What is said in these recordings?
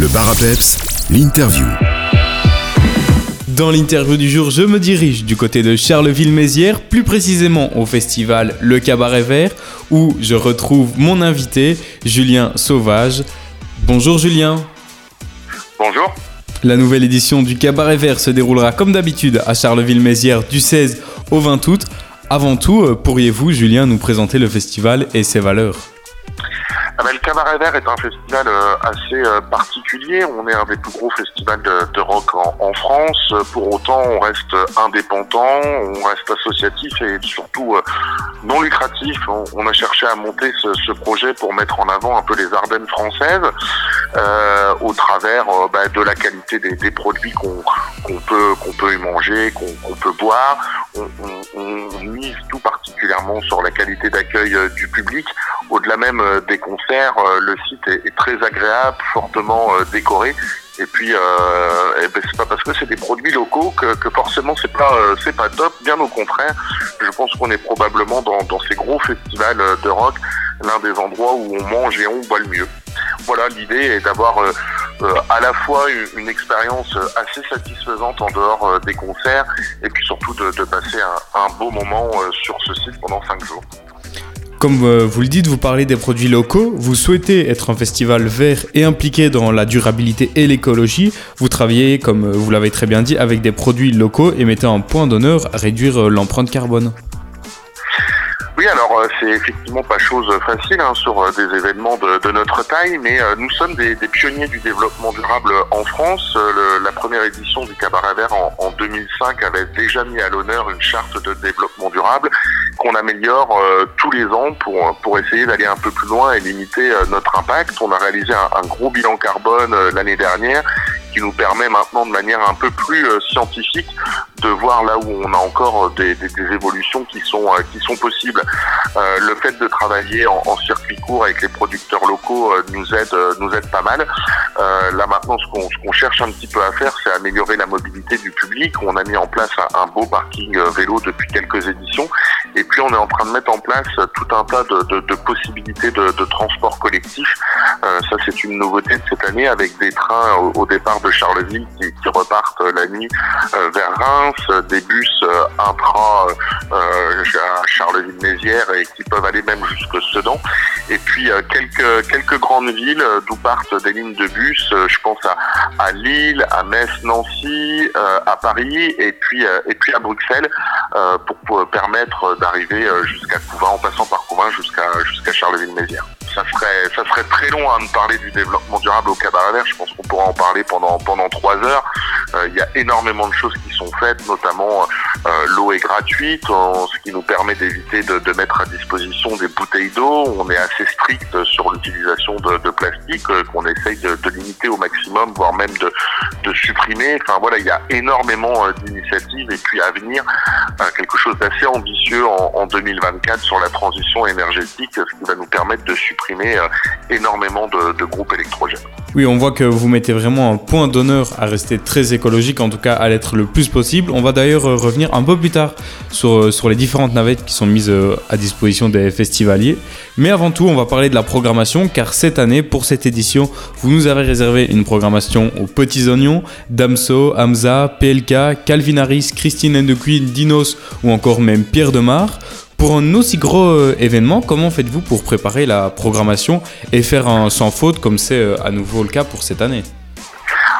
Le bar à peps, l'interview. Dans l'interview du jour, je me dirige du côté de Charleville-Mézières, plus précisément au festival Le Cabaret Vert, où je retrouve mon invité, Julien Sauvage. Bonjour Julien. Bonjour. La nouvelle édition du Cabaret Vert se déroulera comme d'habitude à Charleville-Mézières du 16 au 20 août. Avant tout, euh, pourriez-vous, Julien, nous présenter le festival et ses valeurs? Ben, le Cabaret Vert est un festival euh, assez euh, particulier. On est un des plus gros festivals de, de rock en, en, France. Pour autant, on reste indépendant, on reste associatif et surtout euh, non lucratif. On, on, a cherché à monter ce, ce, projet pour mettre en avant un peu les Ardennes françaises euh, au travers bah, de la qualité des, des produits qu'on qu peut qu'on peut y manger, qu'on qu peut boire. On, on, mise tout particulièrement sur la qualité d'accueil du public, au-delà même des concerts euh, le site est, très agréable, fortement euh, décoré. Et puis, euh, eh ben, c'est pas parce que c'est des produits locaux que, forcément c'est pas c'est pas top. Bien au contraire, je pense qu'on est probablement dans, ces gros festivals de rock l'un des endroits où on mange et on boit le mieux. Voilà, l'idée est d'avoir euh, euh, à la fois une, expérience assez satisfaisante en dehors euh, des concerts et puis surtout de, passer un, beau moment sur ce site pendant cinq jours. Comme euh, vous le dites, vous parlez des produits locaux, vous souhaitez être un festival vert et impliqué dans la durabilité et l'écologie. Vous travaillez, comme euh, vous l'avez très bien dit, avec des produits locaux et mettez un point d'honneur à réduire euh, l'empreinte carbone. Oui, alors c'est effectivement pas chose facile hein, sur des événements de, notre taille, mais nous sommes des, pionniers du développement durable en France. Le, la première édition du Cabaret Vert en, en 2005 avait déjà mis à l'honneur une charte de développement durable qu'on améliore euh, tous les ans pour, pour essayer d'aller un peu plus loin et limiter euh, notre impact. On a réalisé un, gros bilan carbone euh, l'année dernière qui nous permet maintenant de manière un peu plus euh, scientifique de voir là où on a encore des, des, des évolutions qui sont euh, qui sont possibles. Euh, le fait de travailler en, en, circuit court avec les producteurs locaux nous aide nous aide pas mal. là maintenant, ce qu'on qu cherche un petit peu à faire, c'est améliorer la mobilité du public. On a mis en place un, un beau parking vélo depuis quelques éditions, et puis on est en train de mettre en place tout un tas de, de, de possibilités de, de, transport collectif. Ça, c'est une nouveauté de cette année avec des trains au, départ de Charleville qui, qui repartent la nuit euh, vers Reims, des bus euh, intra euh, à Charleville-Mézières et qui peuvent aller même jusque Sedan. Et puis quelques quelques grandes villes d'où partent des lignes de bus. je pense à, à Lille, à Metz, Nancy, à Paris et puis et puis à Bruxelles pour, pour permettre d'arriver jusqu'à Couvin en passant par Couvin jusqu'à jusqu'à Charleville-Mézières ça serait, ça serait très long à me parler du développement durable au cabaret. Je pense qu'on pourra en parler pendant, pendant trois heures. Euh, il y a énormément de choses qui sont faites, notamment euh, l'eau est gratuite, ce qui nous permet d'éviter de, de, mettre à disposition des bouteilles d'eau. On est assez strict sur l'utilisation de, de, plastique euh, qu'on essaye de, de, limiter au maximum, voire même de, supprimer. Enfin voilà, il y a énormément euh, d'initiatives et puis à venir euh, quelque chose d'assez ambitieux en, en 2024 sur la transition énergétique, ce qui va nous permettre de supprimer euh, énormément de, groupes électrogènes. Oui, on voit que vous mettez vraiment un point d'honneur à rester très écologique, en tout cas à l'être le plus possible. On va d'ailleurs euh, revenir un peu plus tard sur, euh, sur les différentes navettes qui sont mises à disposition des festivaliers. Mais avant tout, on va parler de la programmation, car cette année, pour cette édition, vous nous avez réservé une programmation aux petits oignons, Damso, Hamza, PLK, Calvin Harris, Christine Queen, Dinos ou encore même Pierre Demar. Pour un aussi gros euh, événement, comment faites-vous pour préparer la programmation et faire un sans faute comme c'est euh, à nouveau le cas pour cette année?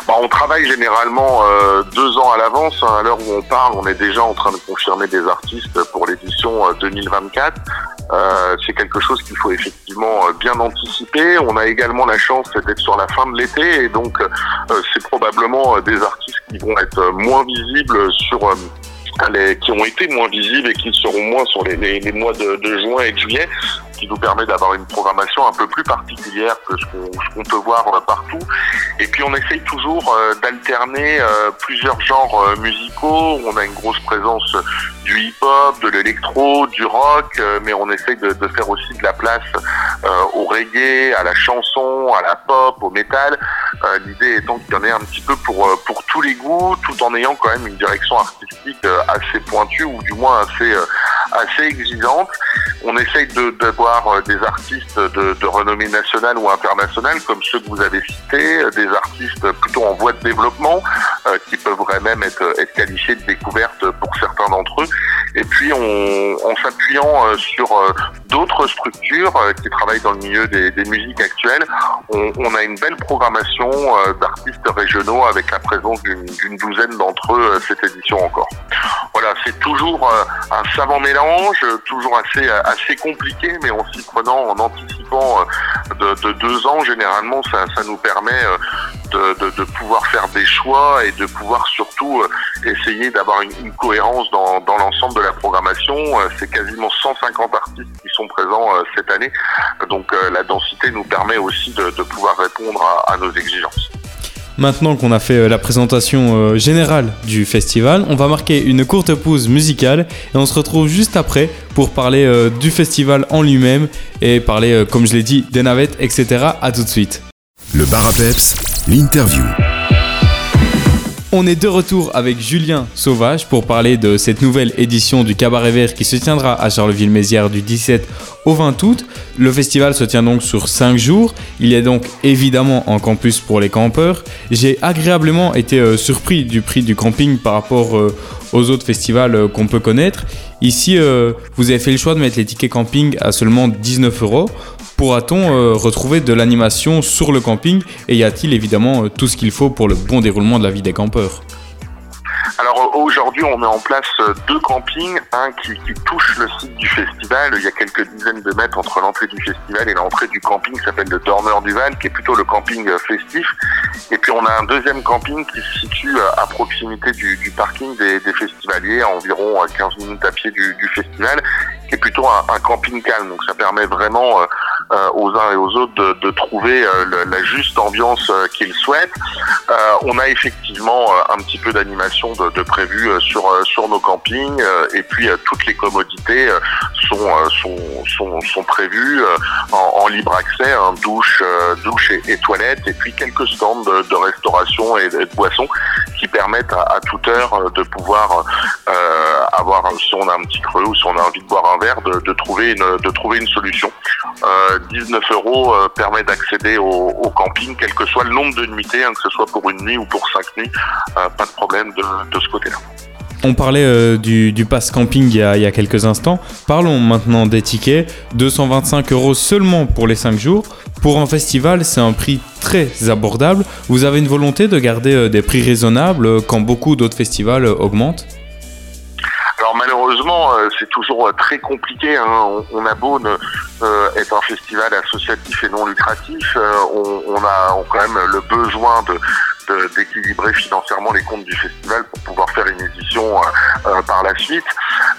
Bah, on travaille généralement euh, deux ans à l'avance. À l'heure où on parle, on est déjà en train de confirmer des artistes pour l'édition 2024. Euh, c'est quelque chose qu'il faut effectivement bien anticiper. On a également la chance d'être sur la fin de l'été et donc c'est probablement des artistes qui vont être moins visibles sur qui ont été moins visibles et qui seront moins sur les, mois de, juin et de juillet, qui nous permet d'avoir une programmation un peu plus particulière que ce qu'on qu peut voir partout. Et puis on essaye toujours euh, d'alterner euh, plusieurs genres euh, musicaux. On a une grosse présence du hip-hop, de l'électro, du rock, euh, mais on essaye de, faire aussi de la place euh, au reggae, à la chanson, à la pop, au métal. Euh, l'idée étant qu'il y en ait un petit peu pour tous les goûts, tout en ayant quand même une direction artistique assez pointue ou du moins assez, assez exigeante. On essaye d'avoir de, des artistes de, de, renommée nationale ou internationale, comme ceux que vous avez cités, des artistes plutôt en voie de développement, qui peuvent même être, être qualifiés de découverte pour certains d'entre eux. Et puis, en s'appuyant sur d'autres structures qui travaillent dans le milieu des, des musiques actuelles, on, on, a une belle programmation d'artistes régionaux avec la présence d'une douzaine d'entre eux cette édition encore. Voilà, c'est toujours un savant mélange, toujours assez assez compliqué, mais en s'y prenant, en anticipant de, de deux ans, généralement, ça, ça nous permet de, de, pouvoir faire des choix et de pouvoir surtout essayer d'avoir une, cohérence dans, dans l'ensemble de la programmation. C'est quasiment 150 artistes qui sont présents cette année, donc la densité nous permet aussi de, pouvoir répondre à nos exigences. Maintenant qu'on a fait la présentation générale du festival, on va marquer une courte pause musicale et on se retrouve juste après pour parler du festival en lui-même et parler, comme je l'ai dit, des navettes, etc. À tout de suite. Le bar à peps, l'interview. On est de retour avec Julien Sauvage pour parler de cette nouvelle édition du Cabaret Vert qui se tiendra à Charleville-Mézières du 17 au 20 août. Le festival se tient donc sur 5 jours. Il a donc évidemment un campus pour les campeurs. J'ai agréablement été euh, surpris du prix du camping par rapport euh, aux autres festivals euh, qu'on peut connaître. Ici, euh, vous avez fait le choix de mettre les tickets camping à seulement 19 euros. Pourra-t-on euh, retrouver de l'animation sur le camping? Et y a-t-il évidemment tout ce qu'il faut pour le bon déroulement de la vie des campeurs? Alors aujourd'hui, on met en place deux campings, un qui, qui, touche le site du festival. Il y a quelques dizaines de mètres entre l'entrée du festival et l'entrée du camping qui s'appelle le Dormeur du Val, qui est plutôt le camping festif. Et puis on a un deuxième camping qui se situe à proximité du, du parking des, des, festivaliers, à environ 15 minutes à pied du, du festival, qui est plutôt un, un, camping calme. Donc ça permet vraiment euh, aux uns et aux autres de, de trouver euh, le, la juste ambiance euh, qu'ils souhaitent. on a effectivement un petit peu d'animation de, de prévu sur sur nos campings et puis toutes les commodités sont sont sont, sont prévues en, en, libre accès, hein, douche douche et, et toilettes et puis quelques stands de, de restauration et de, boissons permettent à, toute heure de pouvoir euh, avoir si on a un petit creux ou si on a envie de boire un verre de, trouver une de trouver une solution. Euh, 19 euros euh, permet d'accéder au, camping, quel que soit le nombre de nuitées, hein, que ce soit pour une nuit ou pour cinq nuits, euh, pas de problème de ce côté-là. On parlait euh, du, pass camping il y, a, quelques instants. Parlons maintenant des tickets. 225 euros seulement pour les 5 jours. Pour un festival, c'est un prix très abordable. Vous avez une volonté de garder des prix raisonnables quand beaucoup d'autres festivals augmentent? Alors malheureusement, euh, c'est toujours euh, très compliqué. Hein. On, a beau euh, être un festival associatif et non lucratif, on, a quand même le besoin de d'équilibrer financièrement les comptes du festival pour pouvoir faire une édition euh, par la suite.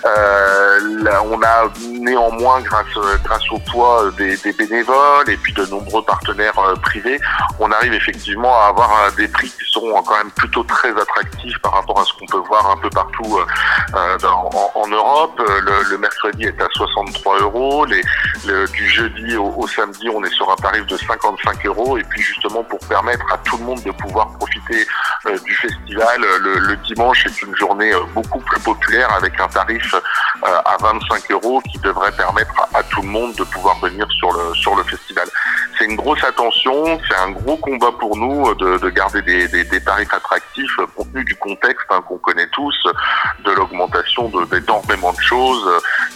Euh, là, on a néanmoins, grâce, grâce au poids des, des, bénévoles et puis de nombreux partenaires euh, privés, on arrive effectivement à avoir des prix qui sont quand même plutôt très attractifs par rapport à ce qu'on peut voir un peu partout en, en, Europe. Le, le, mercredi est à 63 euros, les, le, du jeudi au, au, samedi on est sur un tarif de 55 euros et puis justement pour permettre à tout le monde de pouvoir profiter euh, du festival. Le, le, dimanche est une journée beaucoup plus populaire avec un tarif euh, à 25 euros qui devrait permettre à, tout le monde de pouvoir venir sur le, sur le festival. C'est une grosse attention, c'est un gros combat pour nous de, de garder des, tarifs attractifs compte tenu du contexte hein, qu'on connaît tous, de l'augmentation d'énormément de, de, choses,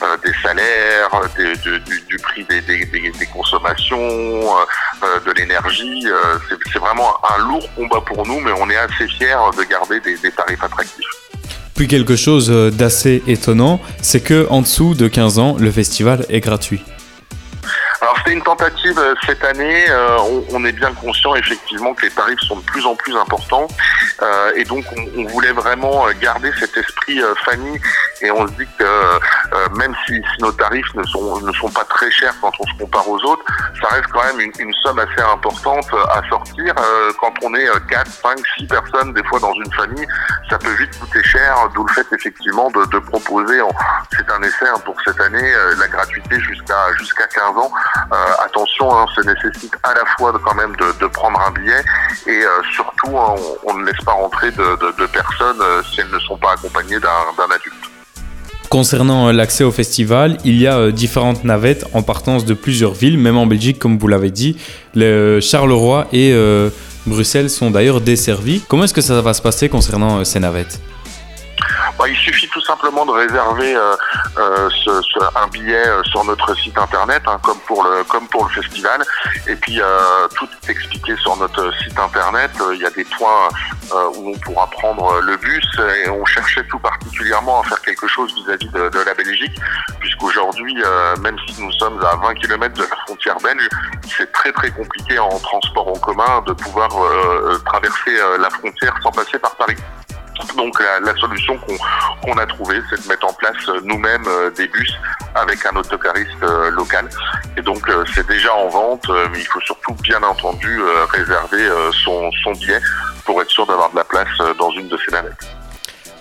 euh, des salaires, du, prix des, consommations, euh, de l'énergie. Euh, c'est vraiment un lourd combat pour nous, mais on est assez fiers de garder des, des tarifs attractifs. Puis quelque chose d'assez étonnant, c'est que en dessous de 15 ans, le festival est gratuit. Une tentative cette année. Euh, on, est bien conscient effectivement que les tarifs sont de plus en plus importants euh, et donc on, on, voulait vraiment garder cet esprit euh, famille et on se dit que euh, même si, si, nos tarifs ne sont ne sont pas très chers quand on se compare aux autres, ça reste quand même une, une somme assez importante à sortir. Euh, quand on est 4, 5, 6 personnes des fois dans une famille, ça peut vite coûter cher. D'où le fait effectivement de, de proposer, c'est un essai hein, pour cette année, la gratuité jusqu'à jusqu'à 15 ans. Euh, attention, hein, ça nécessite à la fois quand même de, de, prendre un billet et euh, surtout hein, on, on, ne laisse rentrer de, personnes euh, si ne sont pas accompagnées d'un adulte. Concernant l'accès au festival, il y a différentes navettes en partance de plusieurs villes, même en Belgique, comme vous l'avez dit, le Charleroi et euh, Bruxelles sont d'ailleurs desservies. Comment est-ce que ça va se passer concernant ces navettes? Bah, il suffit tout simplement de réserver euh, euh, ce, ce, un billet euh, sur notre site internet, hein, comme pour le comme pour le festival. Et puis euh, tout est expliqué sur notre site internet. Il y a des points où on pourra prendre le bus. Et on cherchait tout particulièrement à faire quelque chose vis-à-vis de, de, la Belgique, puisqu'aujourd'hui, même si nous sommes à 20 km de la frontière belge, c'est très très compliqué en transport en commun de pouvoir traverser la frontière sans passer par Paris. Donc la, solution qu'on a trouvée, c'est de mettre en place euh, nous-mêmes euh, des bus avec un autocariste euh, local. Et donc c'est déjà en vente, mais il faut surtout bien entendu réserver son, son billet pour être sûr d'avoir de la place dans une de ces navettes.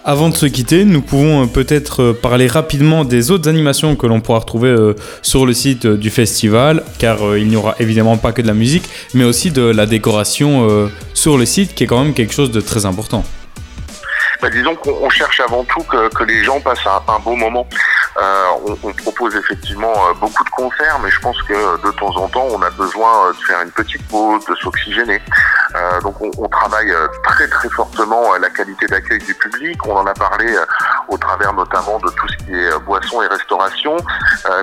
Avant de se quitter, nous pouvons peut-être parler rapidement des autres animations que l'on pourra retrouver sur le site du festival, car il n'y aura évidemment pas que de la musique, mais aussi de la décoration sur le site, qui est quand même quelque chose de très important bah, disons qu'on cherche avant tout que, les gens passent un, un beau moment. Euh, on, propose effectivement euh, beaucoup de concerts, mais je pense que de temps en temps, on a besoin euh, de faire une petite pause, de s'oxygéner. Euh, donc on, on, travaille euh, très très fortement la qualité d'accueil du public. On en a parlé au travers notamment de tout ce qui est boisson et restauration,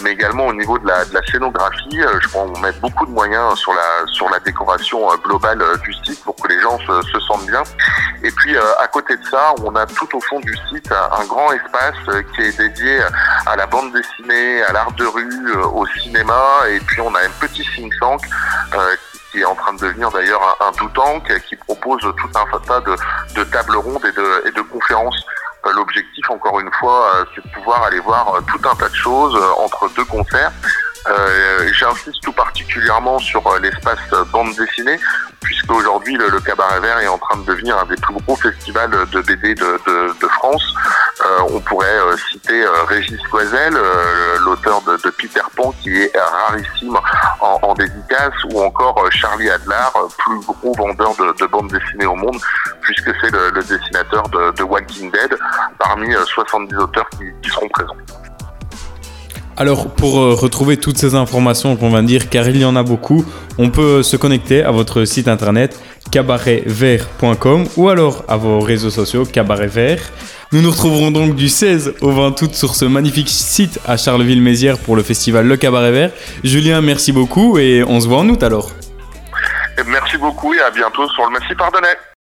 mais également au niveau de la, de la scénographie. je crois qu'on met beaucoup de moyens sur la sur la décoration globale du site pour que les gens se, se sentent bien. Et puis à côté de ça, on a tout au fond du site un grand espace qui est dédié à la bande dessinée, à l'art de rue, au cinéma, et puis on a un petit think tank euh, qui est en train de devenir d'ailleurs un, un tank qui propose tout un tas de, de tables rondes et de, et de conférences. Euh, l'objectif, encore une fois, euh, c'est de pouvoir aller voir tout un tas de choses entre deux concerts. Euh, J'insiste tout particulièrement sur l'espace bande dessinée, puisque aujourd'hui le, le, Cabaret Vert est en train de devenir un des plus gros festivals de BD de, France. Euh, on pourrait euh, citer euh, Régis Loisel, l'auteur de, Peter Pan, qui est rarissime en, dédicace, ou encore Charlie Adler, plus gros vendeur de, de bandes dessinées au monde, puisque c'est le, dessinateur de, Walking Dead, parmi 70 auteurs qui seront présents. Alors pour euh, retrouver toutes ces informations qu'on va dire, car il y en a beaucoup, on peut se connecter à votre site internet cabaretvert.com ou alors à vos réseaux sociaux cabaret vert. Nous nous retrouverons donc du 16 au 20 août sur ce magnifique site à Charleville-Mézières pour le festival Le Cabaret Vert. Julien, merci beaucoup et on se voit en août alors. Merci beaucoup et à bientôt sur le Massif Ardennais.